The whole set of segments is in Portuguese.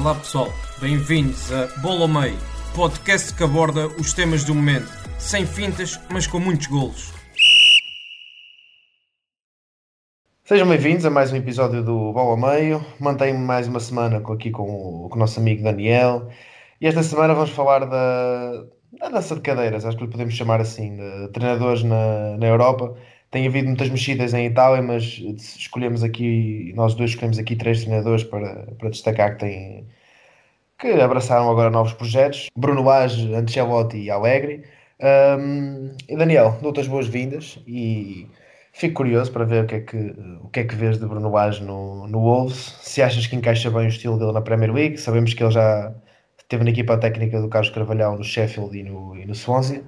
Olá pessoal, bem-vindos a Bola ao Meio, podcast que aborda os temas do momento, sem fintas, mas com muitos golos. Sejam bem-vindos a mais um episódio do Bola ao Meio. Mantenho-me mais uma semana aqui com o, com o, nosso amigo Daniel. E esta semana vamos falar da, da dança de cadeiras, acho que lhe podemos chamar assim, de treinadores na, na Europa. Tem havido muitas mexidas em Itália, mas escolhemos aqui, nós dois escolhemos aqui três treinadores para, para destacar que têm que abraçaram agora novos projetos. Bruno Age, Ancelotti e Alegre. Um, e Daniel, dou-te as boas-vindas e fico curioso para ver o que é que, o que, é que vês de Bruno Age no, no Wolves. Se achas que encaixa bem o estilo dele na Premier League, sabemos que ele já esteve na equipa técnica do Carlos Carvalhal no Sheffield e no, e no Swansea.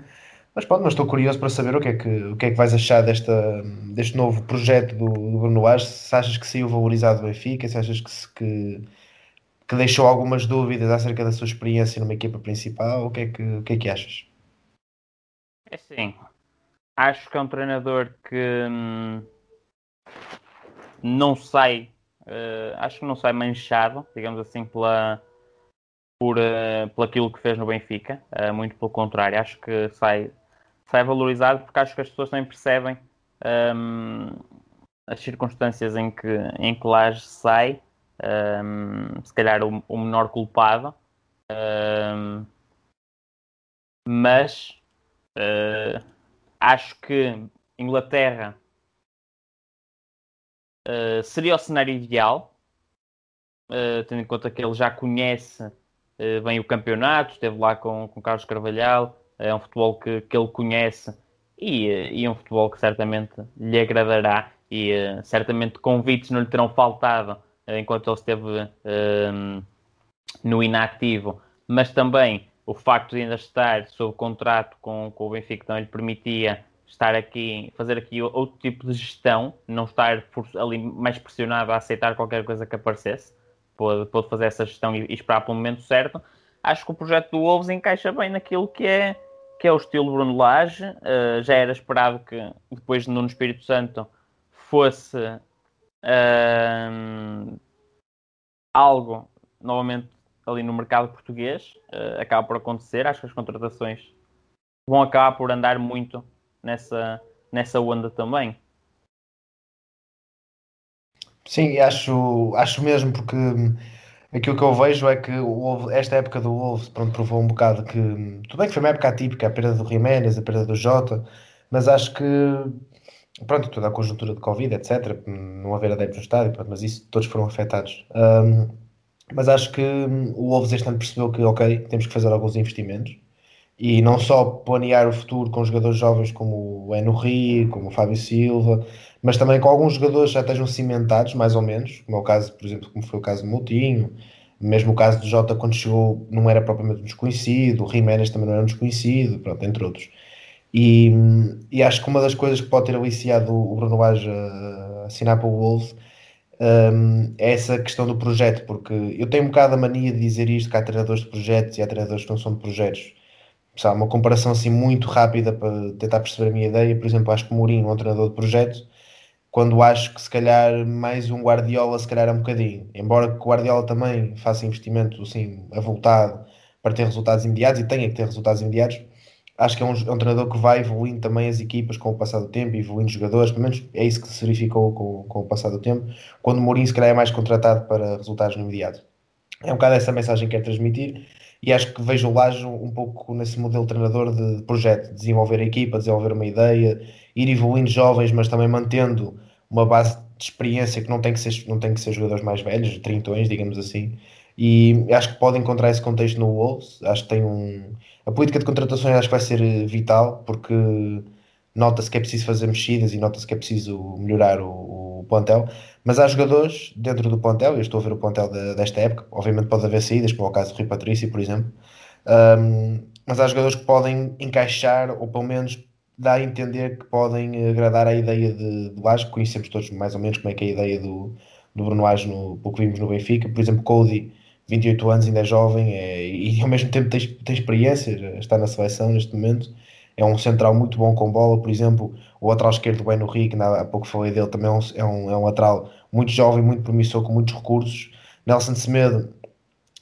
Mas pronto, mas estou curioso para saber o que é que, o que, é que vais achar desta, deste novo projeto do, do Bruno Age. Se achas que saiu valorizado do Benfica, se achas que, que, que, deixou algumas dúvidas acerca da sua experiência numa equipa principal, o que é que, o que, é que achas? É sim, acho que é um treinador que hum, não sai, uh, acho que não sai manchado, digamos assim, pela, por, uh, por aquilo que fez no Benfica, uh, muito pelo contrário, acho que sai sai valorizado porque acho que as pessoas também percebem um, as circunstâncias em que, em que sai, um, se calhar o, o menor culpado, um, mas uh, acho que Inglaterra uh, seria o cenário ideal, uh, tendo em conta que ele já conhece bem o campeonato, esteve lá com, com Carlos Carvalhal, é um futebol que, que ele conhece e, e um futebol que certamente lhe agradará e certamente convites não lhe terão faltado enquanto ele esteve uh, no inativo, mas também o facto de ainda estar sob contrato com, com o Benfica também lhe permitia estar aqui, fazer aqui outro tipo de gestão, não estar ali mais pressionado a aceitar qualquer coisa que aparecesse, pôde fazer essa gestão e, e esperar pelo momento certo. Acho que o projeto do Wolves encaixa bem naquilo que é que é o estilo Bruno Lage. Uh, já era esperado que depois de Nuno Espírito Santo fosse algo novamente ali no mercado português. Uh, acaba por acontecer. Acho que as contratações vão acabar por andar muito nessa, nessa onda também. Sim, acho, acho mesmo porque aquilo que eu vejo é que esta época do Wolves pronto, provou um bocado que tudo bem que foi uma época atípica, a perda do Jiménez, a perda do Jota, mas acho que pronto, toda a conjuntura de Covid, etc, não haver adeptos no estádio, pronto, mas isso todos foram afetados. Um, mas acho que o Wolves este ano percebeu que ok, temos que fazer alguns investimentos e não só planear o futuro com jogadores jovens como o Henry, como o Fábio Silva, mas também com alguns jogadores já estejam cimentados, mais ou menos, como é o caso, por exemplo, como foi o caso do Moutinho, mesmo o caso do Jota quando chegou não era propriamente desconhecido, o Jiménez também não era um desconhecido, pronto, entre outros. E, e acho que uma das coisas que pode ter aliciado o Bruno Lage a assinar para o Wolves um, é essa questão do projeto, porque eu tenho um bocado a mania de dizer isto, que há treinadores de projetos e há treinadores que não são de projetos. Sabe, uma comparação assim muito rápida para tentar perceber a minha ideia, por exemplo, acho que o Mourinho é um treinador de projeto, quando acho que se calhar mais um Guardiola se calhar é um bocadinho. Embora que o Guardiola também faça investimento assim avultado para ter resultados imediatos e tenha que ter resultados imediatos, acho que é um, é um, treinador que vai evoluindo também as equipas com o passar do tempo, evoluindo os jogadores, pelo menos é isso que se verificou com, com o passar do tempo, quando o Mourinho se calhar é mais contratado para resultados no imediato. É um bocado essa mensagem que quero transmitir e acho que vejo o Lajo um pouco nesse modelo treinador de projeto, desenvolver a equipa, desenvolver uma ideia, ir evoluindo jovens, mas também mantendo uma base de experiência que não tem que ser, não tem que ser jogadores mais velhos, trintões, digamos assim. E acho que pode encontrar esse contexto no Wolves. Acho que tem um. A política de contratações acho que vai ser eh, vital, porque nota-se que é preciso fazer mexidas e nota-se que é preciso melhorar o, o plantel. Mas há jogadores dentro do plantel, eu estou a ver o plantel de, desta época, obviamente pode haver saídas, como é o caso do Rui Patrício, por exemplo, um, mas há jogadores que podem encaixar, ou pelo menos dá a entender que podem agradar à ideia de, Age, conhecemos todos mais ou menos como é que é a ideia do, do Bruno Age, no, pelo que vimos no Benfica, por exemplo, Cody, 28 anos, ainda é jovem é, e ao mesmo tempo tem, tem experiência, está na seleção neste momento, é um central muito bom com bola, por exemplo, o lateral esquerdo bem no Rick, há pouco falei dele, também é um, é um, é um lateral muito jovem, muito promissor, com muitos recursos. Nelson Semedo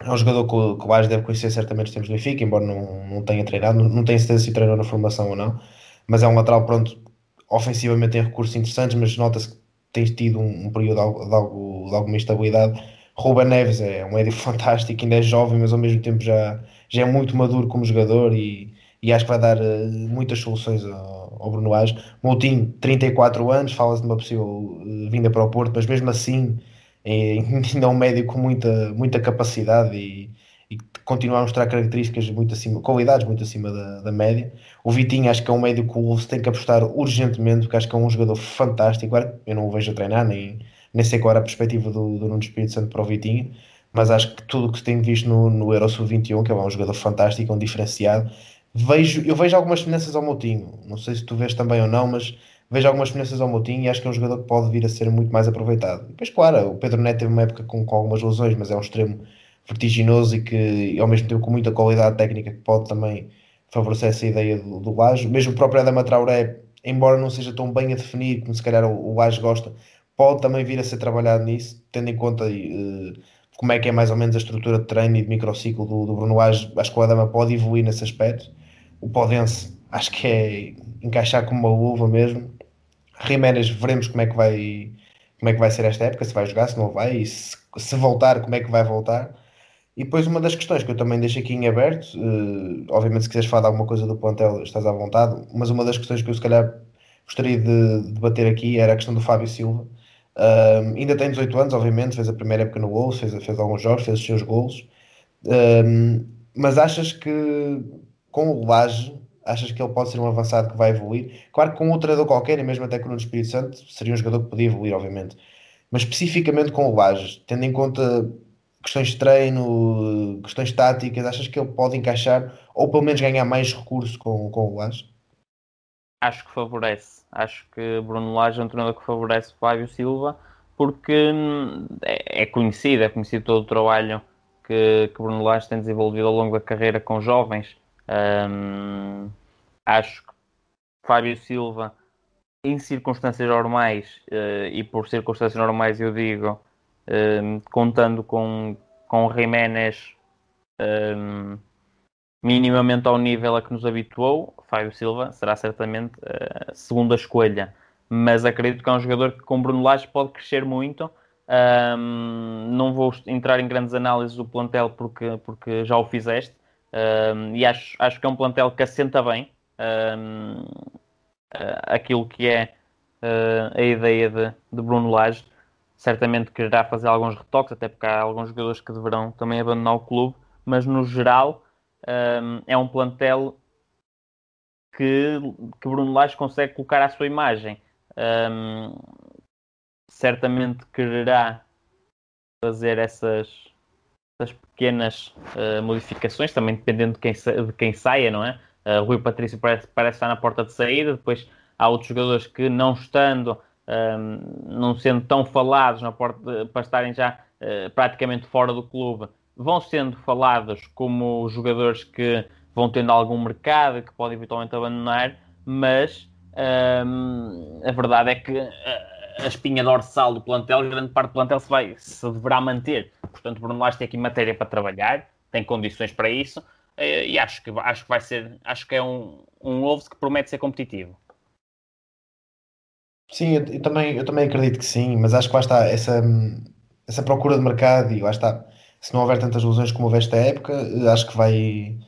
é um jogador que, o, que deve conhecer certamente os tempos do Benfica, embora não, não tenha treinado, não, não tenha certeza se treinou na formação ou não, mas é um lateral, pronto, ofensivamente tem recursos interessantes, mas nota-se que tem tido um, um período de, algo, de, algo, de alguma instabilidade. Ruben Neves é um médio fantástico, ainda é jovem, mas ao mesmo tempo já, já é muito maduro como jogador e, e acho que vai dar uh, muitas soluções ao, ao Bruno Age. Moutinho, 34 anos, fala-se de uma possível uh, vinda para o Porto, mas mesmo assim é, ainda é um médio com muita, muita capacidade e, e continua a mostrar características muito acima, qualidades muito acima da, da, média. O Vitinho acho que é um médio que o Wolves tem que apostar urgentemente, porque acho que é um jogador fantástico. Agora, eu não o vejo a treinar, nem, nem sei qual era a perspectiva do, do Nuno Espírito Santo para o Vitinho, mas acho que tudo o que se tem visto no, no Euro Sub-21, que é um jogador fantástico, um diferenciado, vejo, eu vejo algumas semelhanças ao Moutinho. Não sei se tu vês também ou não, mas vejo algumas semelhanças ao Moutinho e acho que é um jogador que pode vir a ser muito mais aproveitado. Depois, claro, o Pedro Neto teve uma época com, com algumas lesões, mas é um extremo vertiginoso e que e ao mesmo tempo com muita qualidade técnica que pode também favorecer essa ideia do, do. Mesmo o próprio Adama Traoré, embora não seja tão bem a definir como se calhar o, o gosta, pode também vir a ser trabalhado nisso, tendo em conta uh, como é que é mais ou menos a estrutura de treino e de microciclo do, do Bruno Laje. Acho que o Adama pode evoluir nesse aspecto o Podense acho que é encaixar como uma luva mesmo. Jiménez veremos como é que vai como é que vai ser esta época, se vai jogar, se não vai, e se, se voltar, como é que vai voltar. E depois uma das questões que eu também deixo aqui em aberto, uh, obviamente se quiseres falar de alguma coisa do plantel estás à vontade, mas uma das questões que eu se calhar gostaria de debater aqui era a questão do Fábio Silva. Uh, ainda tem 18 anos, obviamente, fez a primeira época no Wolves, fez, fez alguns jogos, fez os seus golos. Uh, mas achas que com o Laje, achas que ele pode ser um avançado que vai evoluir? Claro que com outro treinador qualquer, e mesmo até com o Espírito Santo, seria um jogador que podia evoluir, obviamente. Mas especificamente com o Laje, tendo em conta questões de treino, questões táticas, achas que ele pode encaixar ou pelo menos ganhar mais recurso com, com o Laje? Acho que favorece. Acho que Bruno Lage é um treinador que favorece Fábio Silva porque hum, é, é conhecido, é conhecido todo o trabalho que, que Bruno Lage tem desenvolvido ao longo da carreira com jovens um, acho que Fábio Silva, em circunstâncias normais, uh, e por circunstâncias normais eu digo, um, contando com, com Jiménez um, minimamente ao nível a que nos habituou, Fábio Silva será certamente a segunda escolha. Mas acredito que é um jogador que com Bruno Lage pode crescer muito. Um, não vou entrar em grandes análises do plantel porque, porque já o fizeste, um, e acho, acho que é um plantel que assenta bem um, aquilo que é uh, a ideia de, de Bruno Lage. Certamente quererá fazer alguns retoques, até porque há alguns jogadores que deverão também abandonar o clube, mas no geral um, é um plantel que, que Bruno Lage consegue colocar à sua imagem. certamente quererá fazer essas das pequenas uh, modificações, também dependendo de quem, de quem saia, não é? Uh, Rui Patrício parece, parece estar na porta de saída, depois há outros jogadores que não estando, um, não sendo tão falados na porta de, para estarem já uh, praticamente fora do clube, vão sendo falados como jogadores que vão tendo algum mercado que podem eventualmente abandonar, mas um, ehm, a verdade é que a espinha dorsal do plantel, grande parte do plantel se, vai, se deverá manter. Portanto, Bruno Lage tem aqui matéria para trabalhar, tem condições para isso e acho que, acho que vai ser, acho que é um, um Wolves que promete ser competitivo. Sim, eu, eu, também, eu também acredito que sim, mas acho que lá está essa, essa procura de mercado e lá está, se não houver tantas lesões como houve esta época, acho que vai,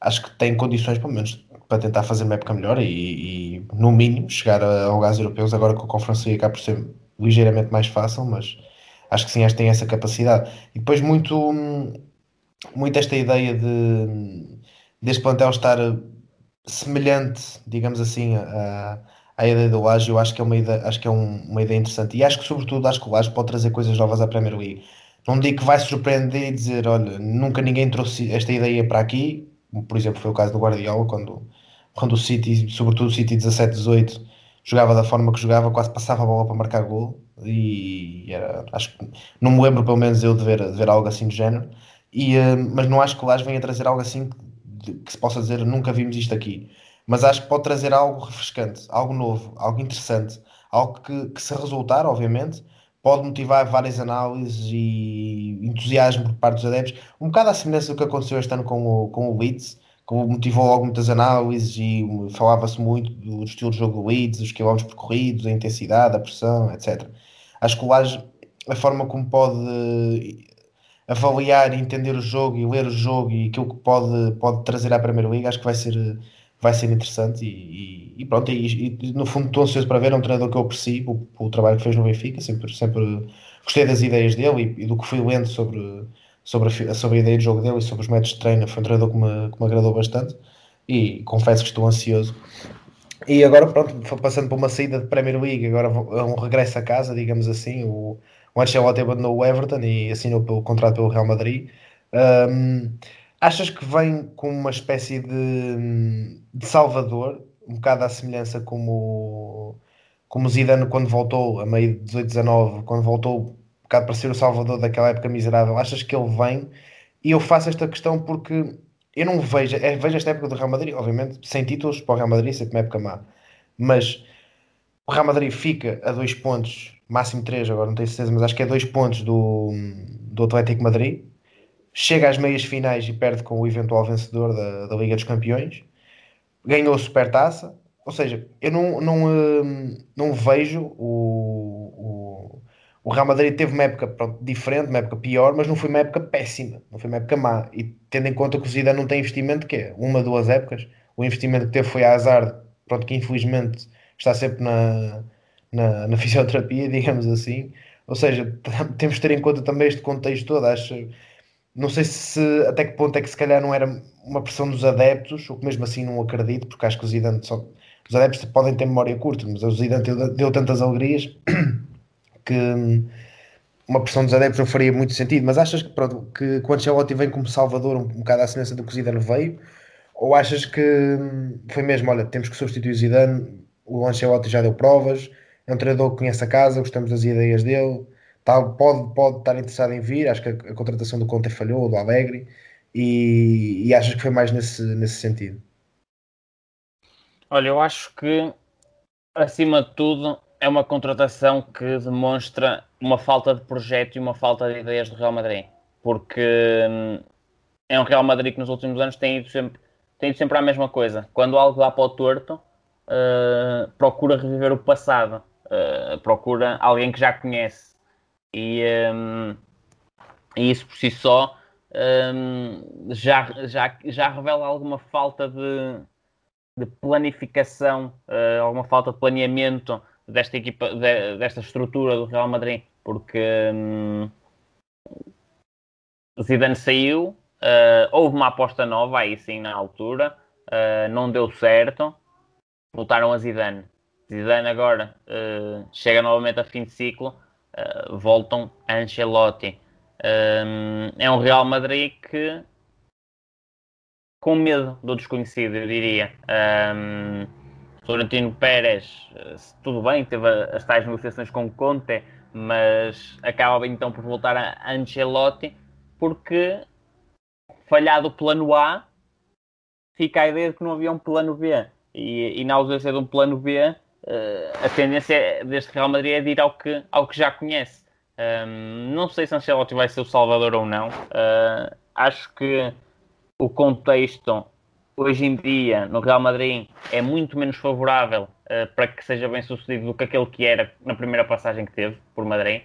acho que tem condições, pelo menos, para tentar fazer uma época melhor e, e no mínimo, chegar a, lugares europeus. Agora com a Conferência acaba por ser ligeiramente mais fácil, mas acho que sim, acho que tem essa capacidade. E depois, muito, muito esta ideia de deste plantel estar semelhante, digamos assim, a, à ideia do Laje, eu acho que é uma ideia, acho que é um, uma ideia interessante e acho que sobretudo acho que o Laje pode trazer coisas novas à Premier League. Não digo que vai surpreender e dizer, olha, nunca ninguém trouxe esta ideia para aqui, por exemplo, foi o caso do Guardiola, quando, quando o City, sobretudo o City 17-18, jogava da forma que jogava, quase passava a bola para marcar gol. E era, acho que não me lembro pelo menos eu de ver, de ver algo assim do género, e, uh, mas não acho que o Laje venha trazer algo assim que, que se possa dizer nunca vimos isto aqui. Mas acho que pode trazer algo refrescante, algo novo, algo interessante, algo que, que se resultar, obviamente, pode motivar várias análises e entusiasmo por parte dos adeptos, um bocado à semelhança do que aconteceu este ano com o, com o Leeds, que motivou logo muitas análises e falava-se muito do estilo de jogo do Leeds, dos quilómetros percorridos, a intensidade, a pressão, etc. Acho que o Laje, a forma como pode avaliar entender o jogo e ler o jogo e aquilo que pode, pode trazer à Primeira Liga, acho que vai ser vai ser interessante e, e, e pronto, e, e, no fundo estou ansioso para ver, é um treinador que eu aprecio o, o trabalho que fez no Benfica, sempre, sempre gostei das ideias dele e, do que fui lendo sobre, sobre, a, sobre a ideia de jogo dele e sobre os métodos de treino, foi um treinador que me, que me agradou bastante e confesso que estou ansioso. E agora pronto, passando por uma saída de Premier League, agora é um regresso a casa, digamos assim, o, o Ancelotti abandonou o Everton e assinou pelo contrato pelo Real Madrid. Um, Achas que vem com uma espécie de, de Salvador, um bocado à semelhança como, como Zidane quando voltou, a meio de 18, 19, quando voltou um bocado para ser o Salvador daquela época miserável, achas que ele vem? E eu faço esta questão porque eu não vejo, é, vejo esta época do Real Madrid, obviamente, sem títulos para o Real Madrid, sempre uma época má, mas o Real Madrid fica a dois pontos, máximo três, agora não tenho certeza, mas acho que é dois pontos do, do Atlético Madrid, chega às meias finais e perde com o eventual vencedor da, da Liga dos Campeões, ganhou a Supertaça, ou seja, eu não, não, hum, não vejo o, o, o Real Madrid teve uma época pronto, diferente, uma época pior, mas não foi uma época péssima, não foi uma época má, e tendo em conta que o Zidane não tem investimento, que é uma, duas épocas, o investimento que teve foi a azar, pronto, que infelizmente está sempre na, na, na fisioterapia, digamos assim, ou seja, temos de ter em conta também este contexto todo, acho não sei se até que ponto é que se calhar não era uma pressão dos adeptos, ou que mesmo assim não acredito, porque acho que o Zidane só, os adeptos podem ter memória curta, mas o Zidane deu, deu tantas alegrias que uma pressão dos adeptos não faria muito sentido. Mas achas que, pronto, que, que o Ancelotti vem como salvador um, um bocado à semelhança do que o Zidane veio? Ou achas que foi mesmo, olha, temos que substituir o Zidane, o Ancelotti já deu provas, é um treinador que conhece a casa, gostamos das ideias dele, Tá, pode, pode estar interessado em vir. Acho que a, a contratação do Conte falhou, do Alegre, e, e achas que foi mais nesse, nesse sentido? Olha, eu acho que acima de tudo é uma contratação que demonstra uma falta de projeto e uma falta de ideias do Real Madrid, porque hum, é um Real Madrid que nos últimos anos tem ido sempre, tem ido sempre a mesma coisa. Quando algo dá para o torto, uh, procura reviver o passado, uh, procura alguém que já conhece. E, um, e isso por si só um, já, já, já revela alguma falta de, de planificação, uh, alguma falta de planeamento desta equipa, de, desta estrutura do Real Madrid, porque um, Zidane saiu, uh, houve uma aposta nova aí sim na altura, uh, não deu certo, voltaram a Zidane. Zidane agora chega novamente a fim de ciclo voltam a Ancelotti. Um, é um Real Madrid que com medo do desconhecido, eu diria. Um, Florentino Pérez, eh, tudo bem, teve as tais negociações com Conte, mas acaba então por voltar a Ancelotti porque falhado o plano A, fica a ideia de que não havia um plano B. E, e na ausência de um plano B, uh, a tendência deste Real Madrid é de ir ao que, ao que já conhece. Um, não sei se Ancelotti vai ser o Salvador ou não. Uh, acho que o contexto hoje em dia no Real Madrid é muito menos favorável uh, para que seja bem sucedido do que aquele que era na primeira passagem que teve por Madrid.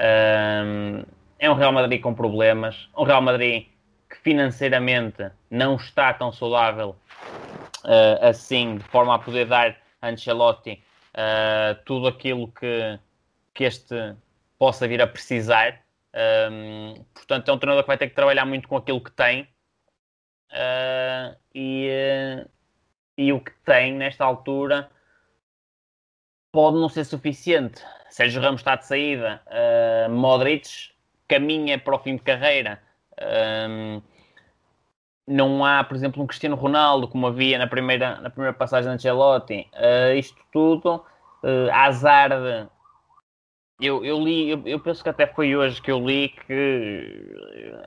Um, é um Real Madrid com problemas, um Real Madrid que financeiramente não está tão saudável uh, assim, de forma a poder dar Ancelotti uh, tudo aquilo que, que este possa vir a precisar. Um, portanto, é um treinador que vai ter que trabalhar muito com aquilo que tem. Uh, e, uh, e o que tem nesta altura pode não ser suficiente. Sérgio Ramos está de saída, uh, Modric caminha para o fim de carreira. Um, não há, por exemplo, um Cristiano Ronaldo como havia na primeira, na primeira passagem de Ancelotti. Uh, isto tudo, uh, Hazard. Eu, eu li, eu, eu, penso que até foi hoje que eu li que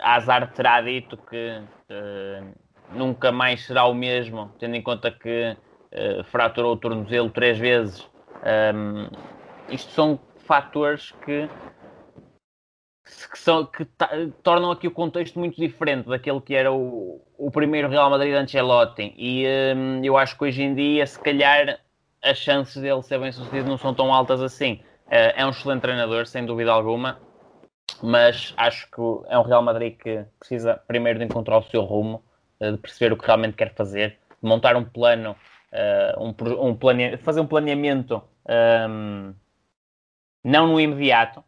Hazard terá dito que uh, nunca mais será o mesmo, tendo em conta que uh, fraturou o tornozelo três vezes. Um, isto são fatores que que, são, que tornam aqui o contexto muito diferente daquele que era o, o primeiro Real Madrid Ancelotti. E hum, eu acho que hoje em dia, se calhar, as chances dele ser bem sucedido não são tão altas assim. Uh, é um excelente treinador, sem dúvida alguma, mas acho que é um Real Madrid que precisa primeiro de encontrar o seu rumo, uh, de perceber o que realmente quer fazer, de montar um plano, uh, um, um plane... fazer um planeamento um, não no imediato,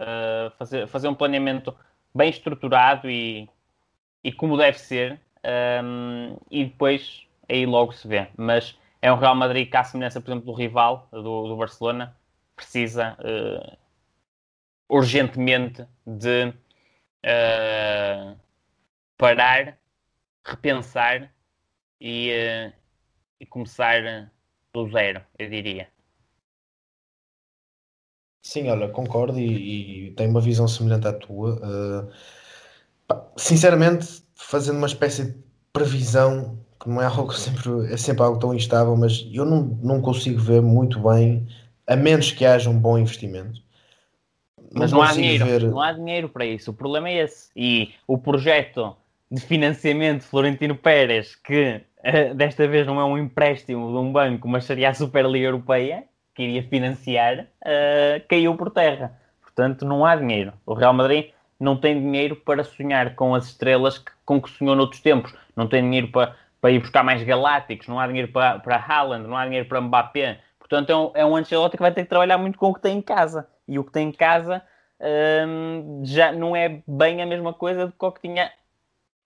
uh, fazer, fazer um planeamento bem estruturado e, e como deve ser, um, e depois aí logo se vê. Mas é um Real Madrid que, à semelhança, por exemplo, do rival, do, do Barcelona, precisa uh, urgentemente de uh, parar, repensar e, uh, e começar do zero, eu diria. Sim, olha, concordo e, e tenho uma visão semelhante à tua. Uh, pá, sinceramente, fazendo uma espécie de previsão, que não é algo sempre, é sempre algo tão instável, mas eu não, não consigo ver muito bem, a menos que haja um bom investimento. Mas não, não há dinheiro, ver... não há dinheiro para isso. O problema é esse. E o projeto de financiamento de Florentino Pérez, que uh, desta vez não é um empréstimo de um banco, mas seria a Superliga Europeia, que iria financiar uh, caiu por terra. Portanto, não há dinheiro. O Real Madrid não tem dinheiro para sonhar com as estrelas que, com que sonhou noutros tempos. Não tem dinheiro para, para ir buscar mais galácticos, não há dinheiro para, para Haaland, não há dinheiro para Mbappé. Portanto, é um, é um Ancelotti que vai ter que trabalhar muito com o que tem em casa. E o que tem em casa um, já não é bem a mesma coisa do que o que tinha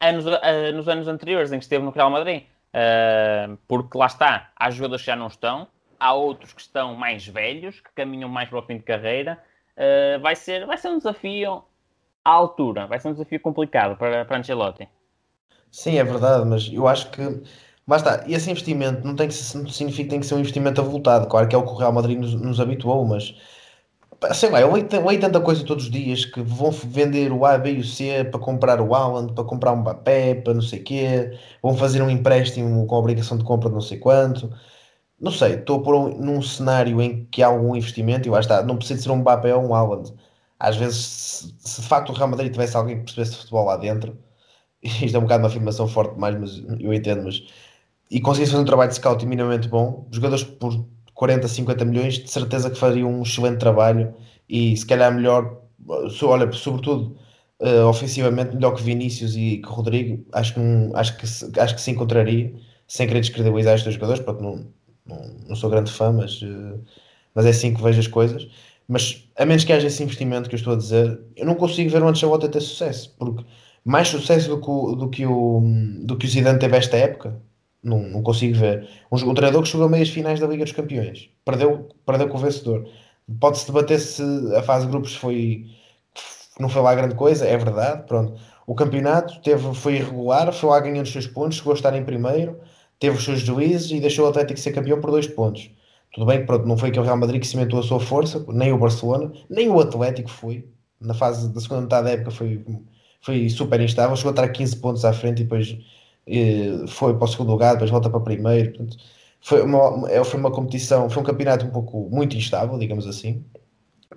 anos, uh, nos anos anteriores, em que esteve no Real Madrid. Uh, porque lá está, há jogadores que já não estão, há outros que estão mais velhos, que caminham mais para o fim de carreira. Uh, vai, ser, vai ser um desafio à altura, vai ser um desafio complicado para, para Ancelotti. Sim, é verdade, mas eu acho que basta, esse investimento não tem que não significa que tem que ser um investimento avultado, claro que é o que o Real Madrid nos, nos habituou, mas sei lá, eu leio, tanta coisa todos os dias que vão vender o A, B e o C para comprar o Haaland, para comprar um Mbappé, para não sei quê, vão fazer um empréstimo com obrigação de compra de não sei quanto não sei, estou por um, num cenário em que há algum investimento e lá está, não precisa ser um Mbappé ou um Haaland. Às vezes, se, se, de facto o Real Madrid tivesse alguém que percebesse futebol lá dentro, isto é um bocado uma afirmação forte demais, mas eu entendo, mas e conseguisse fazer um trabalho de scout minimamente bom, jogadores por 40, 50 milhões, de certeza que fariam um excelente trabalho e se calhar melhor, olha, sobretudo uh, ofensivamente, melhor que Vinícius e que Rodrigo, acho que, um, acho que, acho que se encontraria, sem querer descredibilizar estes jogadores, porque não, não, sou grande fã, mas, uh, mas é assim que vejo as coisas. Mas a menos que haja esse investimento que eu estou a dizer, eu não consigo ver o Ancelotti ter sucesso, porque mais sucesso do que o, do que o, do que o Zidane teve esta época, não, não consigo ver. Um, um treinador que chegou a meias finais da Liga dos Campeões, perdeu, perdeu com o vencedor. Pode-se debater se a fase de grupos foi não foi lá grande coisa, é verdade, pronto. O campeonato teve, foi irregular, foi lá ganhando os seus pontos, chegou a estar em primeiro, teve os seus juízes e deixou o Atlético ser campeão por dois pontos. Tudo bem que pronto, não foi aquele Real Madrid que cimentou a sua força, nem o Barcelona, nem o Atlético foi. Na fase da segunda metade da época foi, foi super instável, chegou a estar 15 pontos à frente e depois eh, foi para o segundo lugar, depois volta para o primeiro. Portanto, foi, uma, é, foi uma competição, foi um campeonato um pouco muito instável, digamos assim.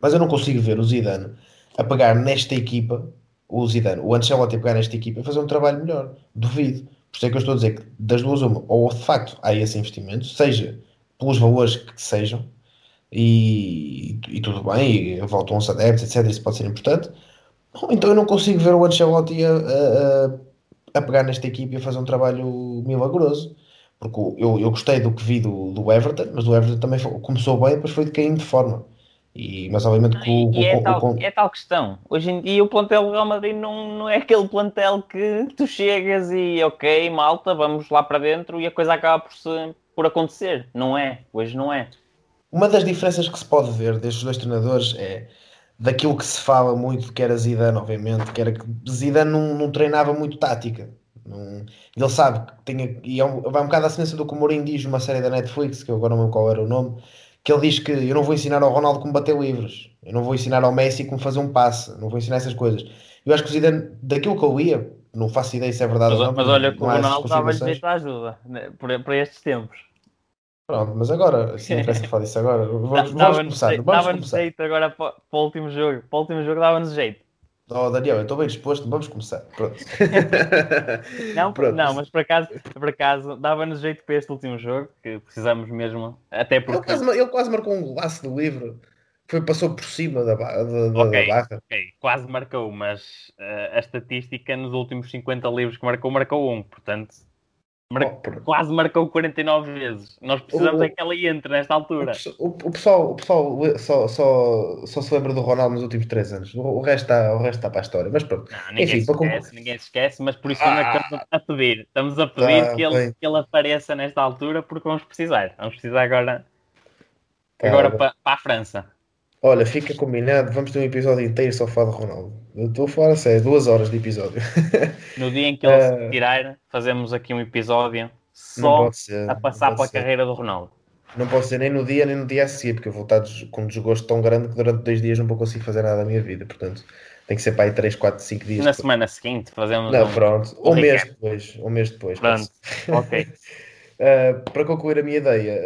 Mas eu não consigo ver o Zidane a pegar nesta equipa, o Zidane, o Ancelotti a pegar nesta equipa e fazer um trabalho melhor. Duvido. Por isso é que eu estou a dizer que das duas uma, ou de facto há esse investimento, seja pelos valores que sejam, e, e tudo bem, e voltam-se adeptos, etc. Isso pode ser importante. Então eu não consigo ver o Ancelotti a, a, a pegar nesta equipe e a fazer um trabalho milagroso. Porque eu, eu gostei do que vi do, do Everton, mas o Everton também foi, começou bem, depois foi de caindo de forma. E, mas obviamente que o, e é, tal, é tal questão. Hoje em dia o plantel do Real Madrid não, não é aquele plantel que tu chegas e ok, malta, vamos lá para dentro e a coisa acaba por, se, por acontecer. Não é, hoje não é. uma das diferenças que se pode ver destes dois treinadores é daquilo que se fala muito, que era Zidane, obviamente, que era que Zidane não, não treinava muito tática. Não, ele sabe que tinha. E é um, vai um bocado à semelhança do que o Mourinho diz numa série da Netflix, que eu agora não lembro qual era o nome, que ele diz que eu não vou ensinar ao Ronaldo como bater livros, eu não vou ensinar ao Messi como fazer um passe, não vou ensinar essas coisas. Eu acho que o Zidane, daquilo que eu ia, não faço ideia se é verdade Mas, ou não. mas olha que o Ronaldo confirmações. jeito à ajuda né, para, estes tempos. Pronto, mas agora, se não interessa falar disso agora, vamos, vamos começar. Dava-nos jeito agora para, para o último jogo. Para o último jogo dava-nos jeito. Oh, Daniel, eu estou bem disposto, vamos começar. Pronto. Não, Pronto. não mas por acaso, por acaso dava-nos jeito para este último jogo, que precisamos mesmo, até Ele porque quase, ele quase marcou um golaço do livro. Foi, passou por cima da, da, da- Ok. da barra. ok, quase marcou, mas eh, a estatística nos últimos 50 livros que marcou, marcou um, portanto mar- Oh, quase marcou 49 vezes. Nós precisamos O- é que ela entre nesta altura. o- o pessoal, o pessoal só, só, só se lembra do Ronaldo nos últimos três anos. O, o resto está, o resto está para a história. Mas pronto. Não, ninguém Enfim, se esquece, ninguém se esquece, mas por isso é que Ah. estamos a pedir. Estamos a pedir Tá que, ele, bem. que ele apareça nesta altura porque vamos precisar. Vamos precisar agora, Tá agora para, para a França. Olha, fica combinado. Vamos ter um episódio inteiro só a falar de Ronaldo. Eu estou a falar a sério, duas horas de episódio. No dia em que ele se retirar, fazemos aqui um episódio só ser. a passar pela ser. carreira do Ronaldo. Não pode ser nem no dia nem no dia a seguir, porque eu vou estar com um desgosto tão grande que durante dois dias não vou conseguir fazer nada da minha vida. Portanto, tem que ser para aí 3, 4, 5 dias. Na depois. semana seguinte fazemos Não, um... pronto. um Um mês depois. Um mês depois. Pronto, ok. Uh, para concluir a minha ideia,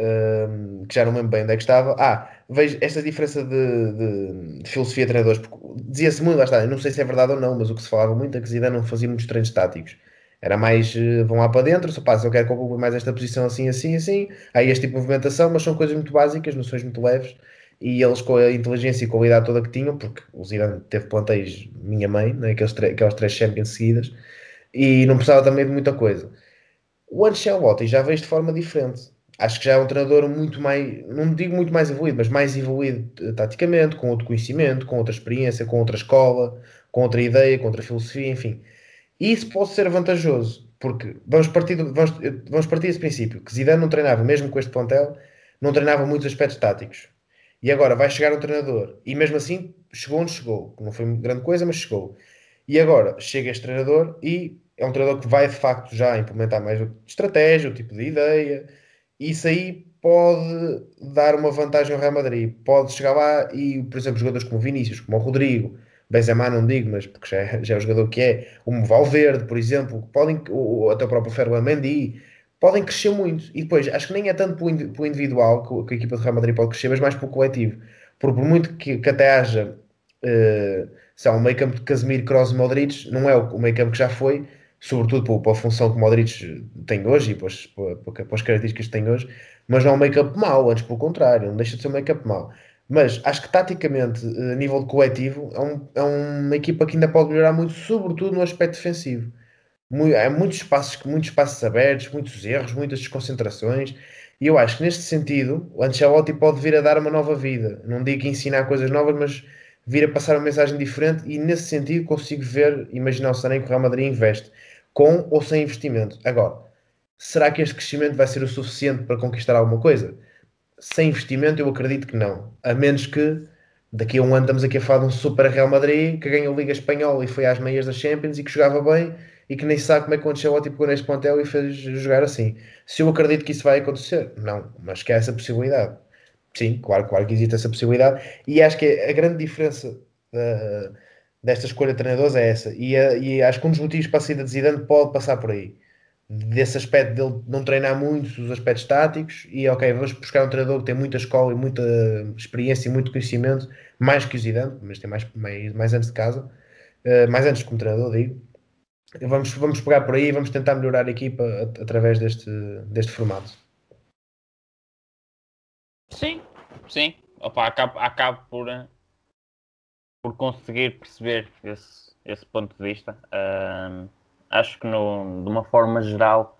um, que já não me lembro bem onde é que estava, ah, vejo esta diferença de, de- de filosofia de treinadores, porque dizia-se muito, lá está, não sei se é verdade ou não, mas o que se falava muito é que Zidane não fazia muitos treinos táticos. Era mais, eh, vão lá para dentro, só passa, eu quero que ocupe mais esta posição assim, assim, assim, há este tipo de movimentação, mas são coisas muito básicas, noções muito leves, e eles com a inteligência e qualidade toda que tinham, porque o Zidane teve plantéis, minha mãe, né, aqueles, aquelas três Champions seguidas, e não precisava também de muita coisa. O Ancelotti já vejo de forma diferente. Acho que já é um treinador muito mais, não digo muito mais evoluído, mas mais evoluído eh, taticamente, com outro conhecimento, com outra experiência, com outra escola, com outra ideia, com outra filosofia, enfim. E isso pode ser vantajoso, porque vamos partir, vamos, eh, vamos partir desse princípio, que Zidane não treinava, mesmo com este plantel, não treinava muitos aspectos táticos. E agora vai chegar um treinador, e mesmo assim chegou onde chegou, não foi grande coisa, mas chegou. E agora chega este treinador e é um treinador que vai de facto já implementar mais o- estratégia, o tipo de ideia. Isso aí pode dar uma vantagem ao Real Madrid. Pode chegar lá e, por exemplo, jogadores como Vinícius, como o Rodrigo, Benzema não digo, mas porque já é, já é o jogador que é, o Valverde, por exemplo, podem, ou até o próprio Ferland Mendy, podem crescer muito. E depois, acho que nem é tanto indi- pelo individual que, o- a equipa do Real Madrid pode crescer, mas mais pelo coletivo. Porque por muito que, que até haja eh, sei um meio campo de Casemiro, Kroos e Modric, não é o, o meio campo que já foi, sobretudo pela, pela função que o Modric tem hoje e pelas, pela- pela- pelas características que tem hoje, mas não é um campo mau, antes pelo contrário, não deixa de ser um campo mau. Mas acho que taticamente, eh, a nível de coletivo, é, um- é uma equipa que ainda pode melhorar muito, sobretudo no aspecto defensivo. Mui- Há muitos espaços, muitos espaços abertos, muitos erros, muitas desconcentrações. E eu acho que neste sentido, o Ancelotti pode vir a dar uma nova vida. Não digo ensinar coisas novas, mas vir a passar uma mensagem diferente. E nesse sentido, consigo ver, imaginar o Sané que o Real Madrid investe, com ou sem investimento. Agora, será que este crescimento vai ser o suficiente para conquistar alguma coisa? Sem investimento, eu acredito que não. A menos que daqui a um ano estamos aqui a falar de um super Real Madrid que ganhou a Liga Espanhola e foi às meias da Champions e que jogava bem e que nem sabe como é que o Ancelotti pegou neste plantel e fez jogar assim. Se eu acredito que isso vai acontecer, não, mas que há essa possibilidade. Sim, claro, claro que existe essa possibilidade e acho que a grande diferença uh, desta escolha de treinadores é essa e, uh, e acho que um dos motivos para a saída de Zidane pode passar por aí desse aspecto dele não treinar muito os aspectos táticos e ok, vamos buscar um treinador que tem muita escola e muita experiência e muito conhecimento, mais que o Zidane, mas tem mais, mais, mais antes de casa, uh, mais antes como treinador, digo. Vamos, vamos pegar por aí e vamos tentar melhorar a equipa at através deste, deste formato. Sim, sim. Opa, acabo, acabo por, eh, por conseguir perceber esse, esse ponto de vista. Ahm, acho que no, de uma forma geral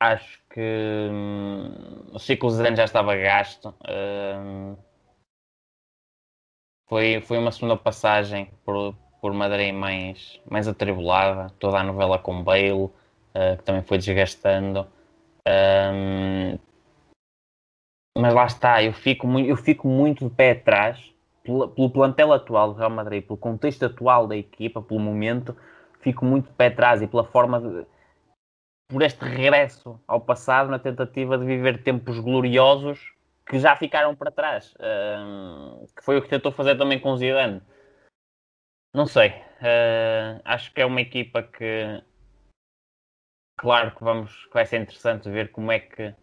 acho que hum, o ciclo Zidane já estava gasto. Foi, foi uma segunda passagem por, por Madrid mais, mais atribulada, toda a novela com Bale, uh, que também foi desgastando. Um, mas lá está, eu fico, muito, eu fico muito de pé atrás pelo, pelo plantel atual do Real Madrid, pelo contexto atual da equipa, pelo momento, fico muito de pé atrás e pela forma de, por este regresso ao passado na tentativa de viver tempos gloriosos que já ficaram para trás, uh, que foi o que tentou fazer também com o Zidane. Não sei, uh, acho que é uma equipa que claro que vamos que vai ser interessante ver como é que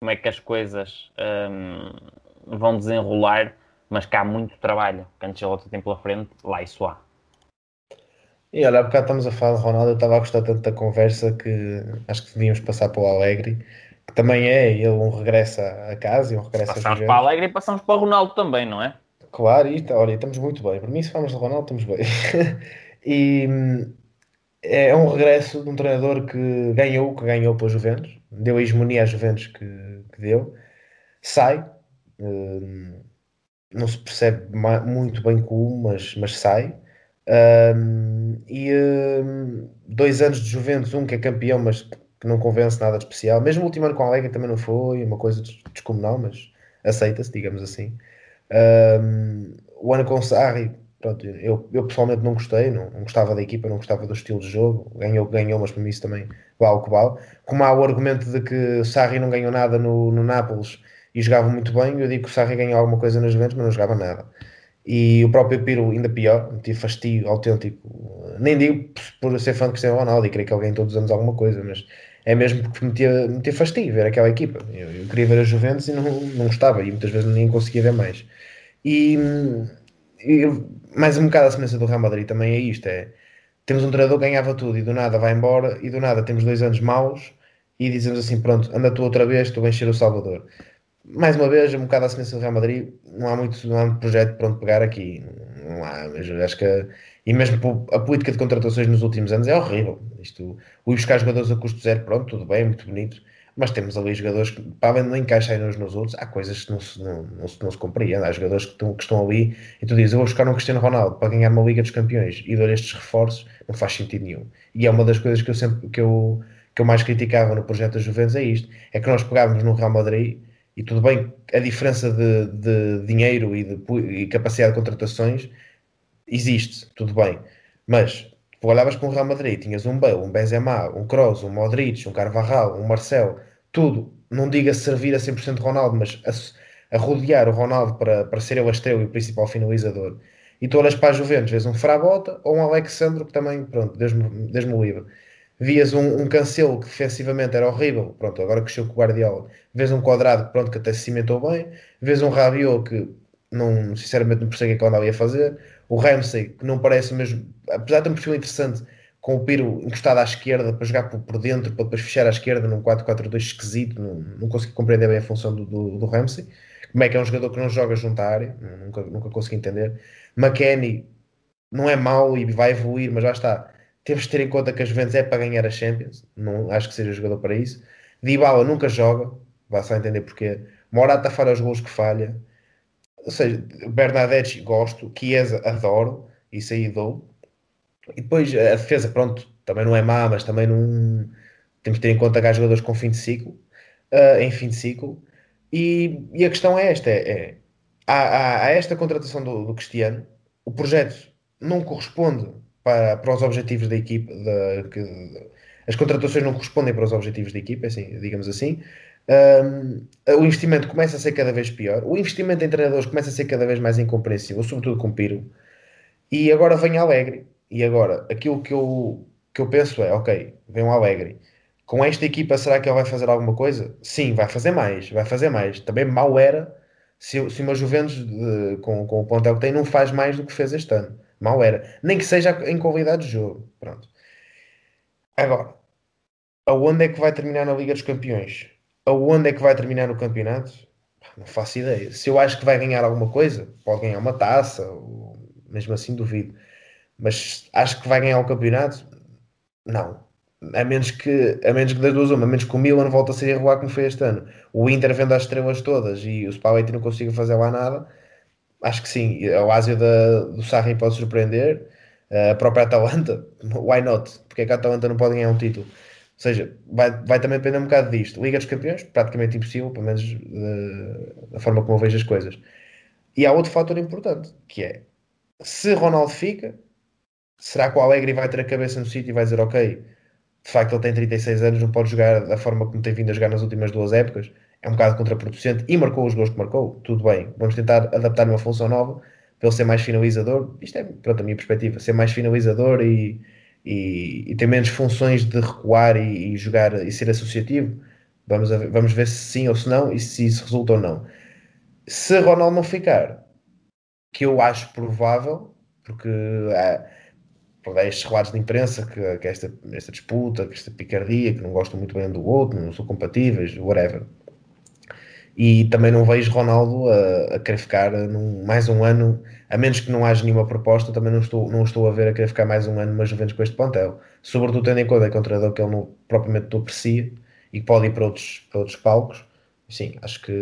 como é que as coisas um, vão desenrolar, mas que há muito trabalho que Ancelotti tem pela frente, lá isso há. E olha, há bocado estamos a falar de Ronaldo, eu estava a gostar tanto da conversa que acho que devíamos passar para o Alegre, que também é ele um regresso a casa e um regresso passamos a para o Alegre e passamos para o Ronaldo também, não é? Claro, e olha, estamos muito bem. Para mim, se falamos de Ronaldo, estamos bem. e é um regresso de um treinador que ganhou, que ganhou para a Juventus, deu a hegemonia à Juventus que, que deu, sai, hum, não se percebe muito bem como, mas, mas sai. Um, e um, dois anos de Juventus, um que é campeão, mas que não convence nada de especial. Mesmo o último ano com a Alegre também não foi, uma coisa descomunal, mas aceita-se, digamos assim. O ano com o Sarri, pronto, eu, eu pessoalmente não gostei, não, não, gostava da equipa, não gostava do estilo de jogo. Ganhou, ganhou, mas para mim isso também vale o que vale. Como há o argumento de que Sarri não ganhou nada no, no Nápoles e jogava muito bem, eu digo que o Sarri ganhou alguma coisa nas Juventus, mas não jogava nada. E o próprio Piro, ainda pior, tive fastio autêntico. Nem digo por ser fã de Cristiano Ronaldo e querer que alguém todos os anos alguma coisa, mas é mesmo porque me metia, metia fastio ver aquela equipa. Eu, eu, queria ver a Juventus e não, não gostava, e muitas vezes nem conseguia ver mais. E, mais um bocado a semelhança do Real Madrid também é isto: é temos um treinador que ganhava tudo e do nada vai embora, e do nada temos dois anos maus e dizemos assim: pronto, anda tu outra vez, tu vais o Salvador mais uma vez, um bocado a semelhança do Real Madrid, não há muito, não há muito projeto para onde pegar aqui. Não há, mas acho que. E mesmo a política de contratações nos últimos anos é horrível. Isto, o ir buscar jogadores a custo zero, pronto, tudo bem, muito bonito. Mas temos ali jogadores que, para não encaixarem uns nos outros, há coisas que não se, não, não se, não se compreendem. Há jogadores que estão, que estão ali e tu dizes, eu vou buscar um Cristiano Ronaldo para ganhar uma Liga dos Campeões e dar estes reforços, não faz sentido nenhum. E é uma das coisas que eu sempre que eu, que eu mais criticava no projeto da Juventus é isto: é que nós pegávamos no Real Madrid e tudo bem, a diferença de, de dinheiro e, de, e capacidade de contratações existe, tudo bem. Mas tu olhavas para um Real Madrid, tinhas um Bale, um Benzema, um Kroos, um Modric, um Carvajal, um Marcel, tudo, não diga servir a 100% Ronaldo, mas a, a, rodear o Ronaldo para, para ser ele a estrela e o principal finalizador. E tu olhas para a Juventus, vês um Frabota ou um Alexandro que também, pronto, Deus-me Deus livre. Vias um, um Cancelo que defensivamente era horrível, pronto, agora chegou com o Guardiola, vês um Quadrado pronto, que até se cimentou bem, vês um Rabiot que não, sinceramente não percebo o que é que ia fazer, o Ramsey que não parece mesmo, apesar de ter um perfil interessante, com o Piro encostado à esquerda para jogar por, por dentro, para depois fechar à esquerda num 4-4-2 esquisito, não, não consegui compreender bem a função do, do, do Ramsey, como é que é um jogador que não joga junto à área, nunca, nunca consegui entender. McKenny não é mau e vai evoluir, mas já está temos de ter em conta que a Juventus é para ganhar a Champions, não acho que seja jogador para isso. Dybala nunca joga, vai só entender porquê. Morata falha os gols que falha. Ou seja, Bernadette gosto, Chiesa adoro, isso aí dou. E depois a defesa, pronto, também não é má, mas também não. Temos de ter em conta que há jogadores com fim de ciclo, uh, em fim de ciclo. E, e a questão é esta: é, é há, há, esta contratação do, do Cristiano, o projeto não corresponde para, para os objetivos da equipe. Que, as contratações não correspondem para os objetivos da equipe, assim, digamos assim. Um, o investimento começa a ser cada vez pior. O investimento em treinadores começa a ser cada vez mais incompreensível, sobretudo com Piro. E agora vem Alegre. E agora, aquilo que eu, que eu penso é: ok, vem um Alegre. Com esta equipa, será que ele vai fazer alguma coisa? Sim, vai fazer mais. Vai fazer mais. Também mal era se, se uma Juventus de, com, com o ponto que tem não faz mais do que fez este ano. Mal era. Nem que seja em qualidade de jogo. Pronto. Agora, aonde é que vai terminar na Liga dos Campeões? Aonde é que vai terminar no campeonato? Não faço ideia. Se eu acho que vai ganhar alguma coisa, pode ganhar uma taça, ou... mesmo assim duvido. Mas acho que vai ganhar o campeonato? Não. A menos que, a menos que das duas uma, a menos que o Milan volte a ser irregular como foi este ano. O Inter vendo as estrelas todas e o Spalletti não consiga fazer lá nada acho que sim. O Ásio da, do Sarri pode surpreender. A própria Atalanta, why not? Porque é que a Atalanta não pode ganhar um título? seja, vai, vai também depender um bocado disto. Liga dos Campeões, praticamente impossível, pelo menos da forma como eu vejo as coisas. E há outro fator importante, que é se Ronaldo fica, será que o Alegre vai ter a cabeça no sítio e vai dizer ok, de facto ele tem 36 anos, não pode jogar da forma como tem vindo a jogar nas últimas duas épocas, é um bocado contraproducente e marcou os gols que marcou, tudo bem, vamos tentar adaptar uma função nova para ele ser mais finalizador, isto é, pronto, a minha perspectiva, ser mais finalizador e, e, e ter menos funções de recuar e, e, jogar e ser associativo, vamos, ver, vamos ver se sim ou se não e se isso resulta ou não. Se Ronaldo não ficar, que eu acho provável, porque há, estes relatos de imprensa que, que esta, esta disputa, que esta picardia, que não gostam muito bem do outro, não são compatíveis, whatever. E também não vejo Ronaldo a, a querer ficar num, mais um ano, a menos que não haja nenhuma proposta, também não estou, não estou a ver a querer ficar mais um ano numa Juventus com este plantel. Sobretudo tendo em conta que é um treinador que ele não, propriamente não aprecia e que pode ir para outros, para outros palcos. Sim, acho que,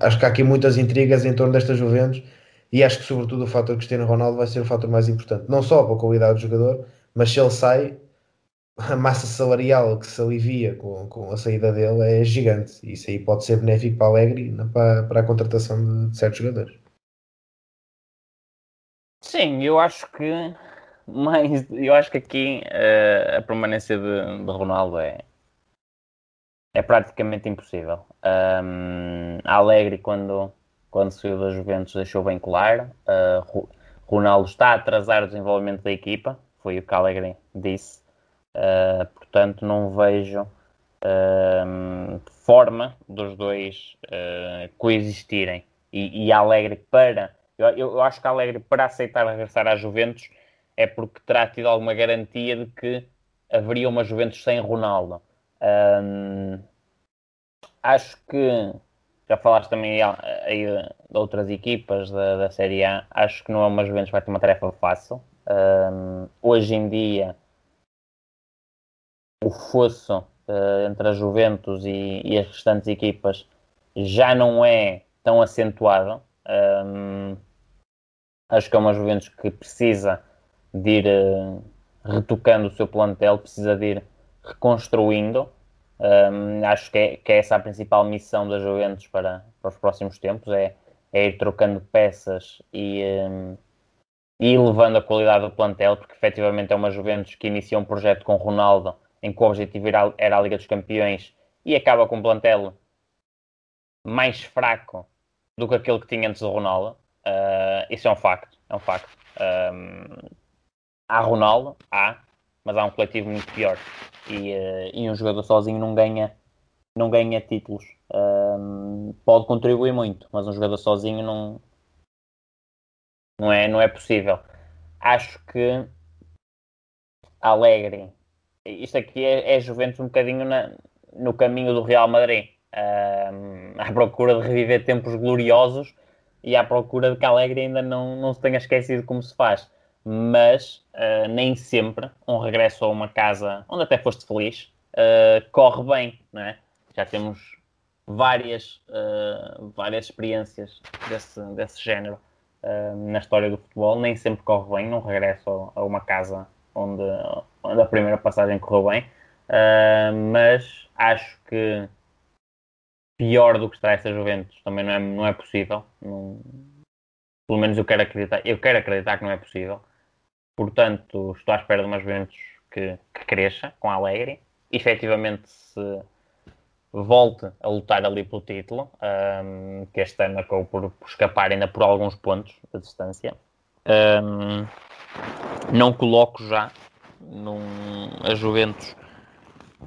acho que há aqui muitas intrigas em torno desta Juventus e acho que sobretudo o fator Cristiano Ronaldo vai ser o fator mais importante, não só para a qualidade do jogador, mas se ele sai, a massa salarial que se alivia com, com a saída dele é gigante. Isso aí pode ser benéfico para Alegre para, para a contratação de, certos jogadores. Sim, eu acho que mas eu acho que aqui uh, a permanência de, de, Ronaldo é, é praticamente impossível. Um, a Alegre quando quando saiu da Juventus deixou bem claro. Uh, Ronaldo está a atrasar o desenvolvimento da equipa, foi o que Alegre disse. Uh, portanto, não vejo uh, forma dos dois coexistirem. E, e Alegre para. Eu, eu, acho que Alegre para aceitar regressar à Juventus é porque terá tido alguma garantia de que haveria uma Juventus sem Ronaldo. acho que já falaste também aí de outras equipas da, da Série A. Acho que não é uma Juventus vai ter uma tarefa fácil. Um, hoje em dia, o fosso uh, entre a Juventus e, e, as restantes equipas já não é tão acentuado. Um, acho que é uma Juventus que precisa de ir uh, retocando o seu plantel, precisa de ir reconstruindo. Um, acho que é, que é, essa a principal missão da Juventus para, para os próximos tempos, é, é ir trocando peças e, um, e levando a qualidade do plantel, porque efetivamente é uma Juventus que inicia um projeto com Ronaldo, em que o objetivo era, era a Liga dos Campeões, e acaba com um plantel mais fraco do que aquele que tinha antes do Ronaldo. Uh, isso é um facto, é um facto. Um, há Ronaldo, há, mas há um coletivo muito pior. E, uh, e um jogador sozinho não ganha não ganha títulos. Um, pode contribuir muito mas um jogador sozinho não não é não é possível. Acho que Alegre isto aqui é, é Juventus um bocadinho na, no caminho do Real Madrid. Um, à procura de reviver tempos gloriosos e à procura de que Alegre ainda não, não se tenha esquecido como se faz mas uh, nem sempre um regresso a uma casa onde até foste feliz uh, corre bem, não é? Já temos várias, uh, várias experiências desse, desse género na história do futebol, nem sempre corre bem um regresso a, uma casa onde, onde, a primeira passagem correu bem, mas acho que pior do que está essa Juventus também não é, não é possível. Não, pelo menos eu quero acreditar, eu quero acreditar que não é possível. Portanto, estou à espera de umas Juventus que, que cresça com Alegre. Efetivamente, se volte a lutar ali pelo título, um, que este ano acabou por, por, escapar ainda por alguns pontos de distância. Um, não coloco já num, a Juventus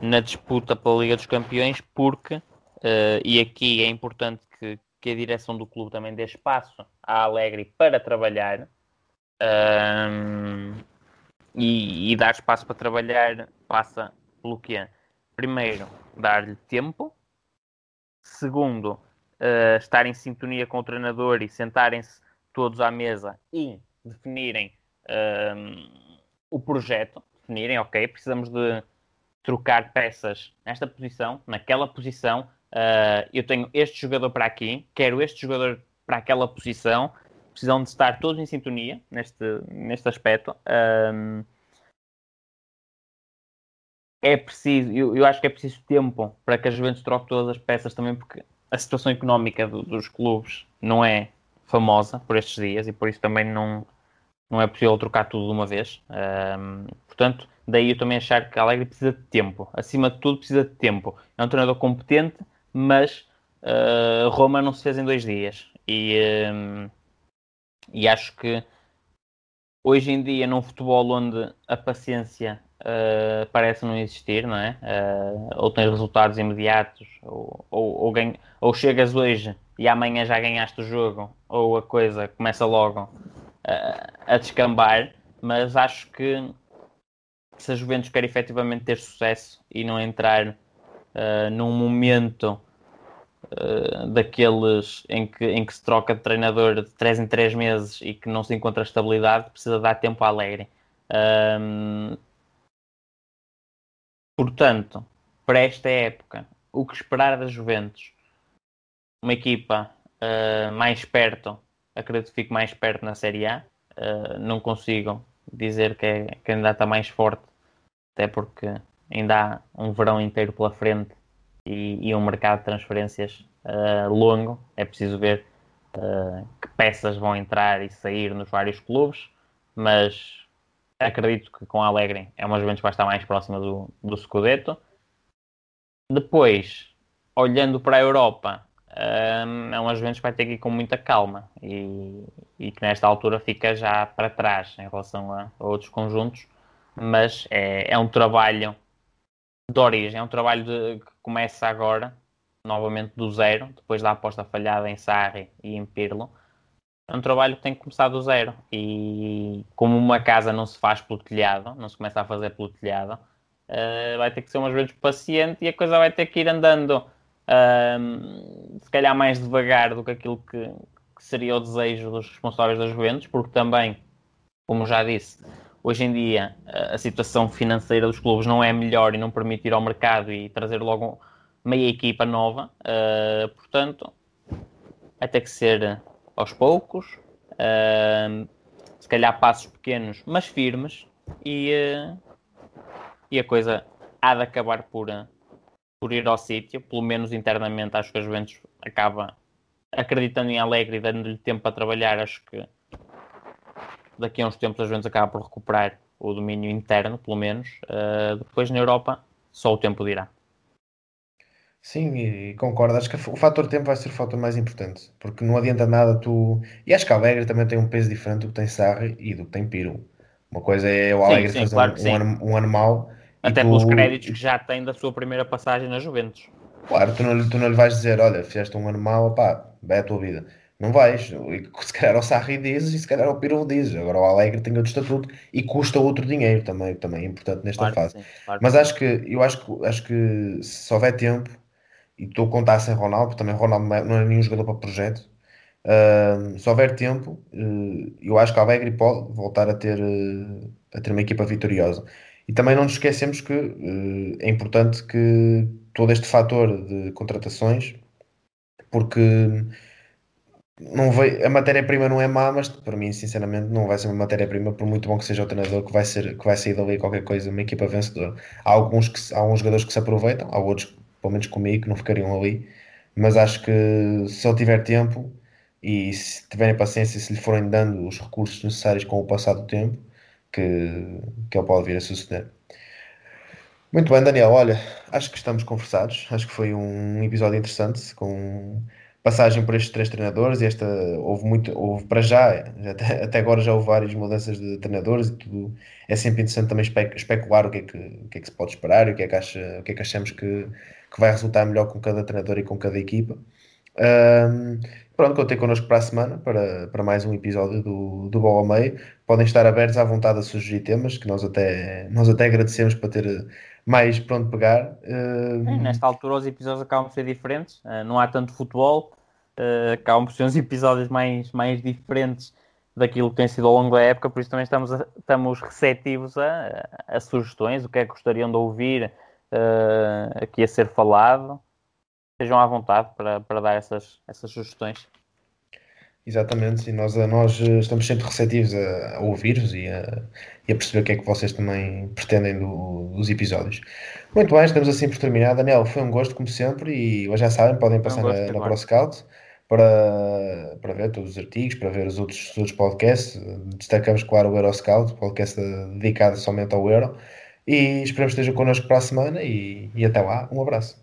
na disputa pela Liga dos Campeões, porque, uh, e aqui é importante que, que, a direção do clube também dê espaço à Alegre para trabalhar, um, e, e, dar espaço para trabalhar passa pelo quê? Primeiro, dar-lhe tempo. Segundo, uh, estar em sintonia com o treinador e sentarem-se todos à mesa e definirem um, o projeto. Definirem, ok, precisamos de trocar peças nesta posição, naquela posição. Uh, eu tenho este jogador para aqui, quero este jogador para aquela posição precisam de estar todos em sintonia neste, neste aspecto. Um, é preciso, eu, eu, acho que é preciso tempo para que a Juventus troque todas as peças também, porque a situação económica do, dos clubes não é famosa por estes dias e por isso também não, não é possível trocar tudo de uma vez. Um, portanto, daí eu também achar que Alegre precisa de tempo. Acima de tudo, precisa de tempo. É um treinador competente, mas uh, Roma não se fez em dois dias. E, um, e acho que hoje em dia, num futebol onde a paciência uh, parece não existir, não é? Uh, ou tens resultados imediatos, ou, ou, ou, ganha, ou, chegas hoje e amanhã já ganhaste o jogo, ou a coisa começa logo uh, a descambar. Mas acho que se a Juventus quer efetivamente ter sucesso e não entrar num momento Uh, daqueles em que, em que se troca de treinador de 3 em 3 meses e que não se encontra estabilidade, precisa dar tempo a Alegre. Um, Portanto, para esta época, o que esperar da Juventus? Uma equipa uh, mais perto, acredito que fique mais perto na Série A. Uh, não consigo dizer que, é, ainda está mais forte, até porque ainda há um verão inteiro pela frente e, e um mercado de transferências uh, longo. É preciso ver que peças vão entrar e sair nos vários clubes, mas acredito que com a Alegre é uma Juventus que vai estar mais próxima do, do Scudetto. Depois, olhando para a Europa, um, é uma Juventus que vai ter que ir com muita calma e, e, que nesta altura fica já para trás em relação a, a outros conjuntos, mas é, é, um trabalho de origem, é um trabalho de, começa agora, novamente do zero, depois da aposta falhada em Sarri e em Pirlo é um trabalho que tem que começar do zero. E como uma casa não se faz pelo telhado, não se começa a fazer pelo telhado, uh, vai ter que ser umas vezes paciente e a coisa vai ter que ir andando, uh, se calhar mais devagar do que aquilo que, que, seria o desejo dos responsáveis das Juventus, porque também, como já disse, hoje em dia a situação financeira dos clubes não é melhor e não permite ir ao mercado e trazer logo meia equipa nova. Uh, portanto, vai ter que ser aos poucos, uh, se calhar passos pequenos, mas firmes, e, uh, e a coisa há de acabar por, por ir ao sítio, pelo menos internamente acho que a Juventus acaba acreditando em Alegre e dando-lhe tempo para trabalhar, acho que daqui a uns tempos a Juventus acaba por recuperar o domínio interno, pelo menos. Uh, depois na Europa, só o tempo dirá. Sim, e concordo. Acho que o fator tempo vai ser o fator mais importante, porque não adianta nada tu. E acho que Alegre também tem um peso diferente do que tem Sarri e do que tem Piro. Uma coisa é o Alegre sim, sim, fazer claro um, um, ano, um ano mau. Até tu... pelos créditos que já tem da sua primeira passagem na Juventus. Claro, tu não, tu não lhe vais dizer, olha, fizeste um ano mau, pá, vai a tua vida. Não vais. Se calhar o Sarri dizes e se calhar o Piro dizes. Agora o Alegre tem outro estatuto e custa outro dinheiro também, também é importante nesta claro fase. Sim, claro Mas acho que eu acho que acho que se houver tempo e estou a contar sem Ronaldo, porque também Ronaldo não é nenhum jogador para projeto. Uh, se houver tempo, uh, eu acho que a Alegre pode voltar a ter, uh, a ter uma equipa vitoriosa. E também não nos esquecemos que é importante que todo este fator de contratações, porque não vai, a matéria-prima não é má, mas para mim, sinceramente, não vai ser uma matéria-prima, por muito bom que seja o treinador, que vai, ser, que vai sair dali qualquer coisa, uma equipa vencedora. Há alguns, que, há alguns jogadores que se aproveitam, há outros pelo menos comigo, que não ficariam ali. Mas acho que se ele tiver tempo e se tiverem paciência, se lhe forem dando os recursos necessários com o passar do tempo, que, que ele pode vir a suceder. Muito bem, Daniel. Olha, acho que estamos conversados. Acho que foi um episódio interessante com passagem por estes três treinadores. E esta houve muito, houve para já, até, até agora já houve várias mudanças de treinadores e tudo. É sempre interessante também especular o que é que, o que, é que se pode esperar e o que é que, acha, o que, é que achamos que, que vai resultar melhor com cada treinador e com cada equipa. Um, pronto, contei connosco para a semana para, para mais um episódio do, do Bola ao Meio. Podem estar abertos à vontade a sugerir temas que nós até, nós até agradecemos para ter mais pronto pegar. Um... nesta altura os episódios acabam por ser diferentes, uh, não há tanto futebol, uh, acabam por ser uns episódios mais, mais diferentes daquilo que tem sido ao longo da época, por isso também estamos, a, estamos receptivos a, a, sugestões, o que é que gostariam de ouvir, uh, aqui a ser falado. Estejam à vontade para, para dar essas, essas sugestões. Exatamente, e nós, nós estamos sempre receptivos a, a ouvir-vos e a, e a, perceber o que é que vocês também pretendem do, dos episódios. Muito bem, estamos assim por terminar. Daniel, foi um gosto, como sempre, e já sabem, podem passar um na, na ProScout para, para ver todos os artigos, para ver os outros, os outros podcasts. Destacamos, claro, o Euroscout, podcast dedicado somente ao Euro. E esperamos que estejam connosco para a semana e, e até lá. Um abraço.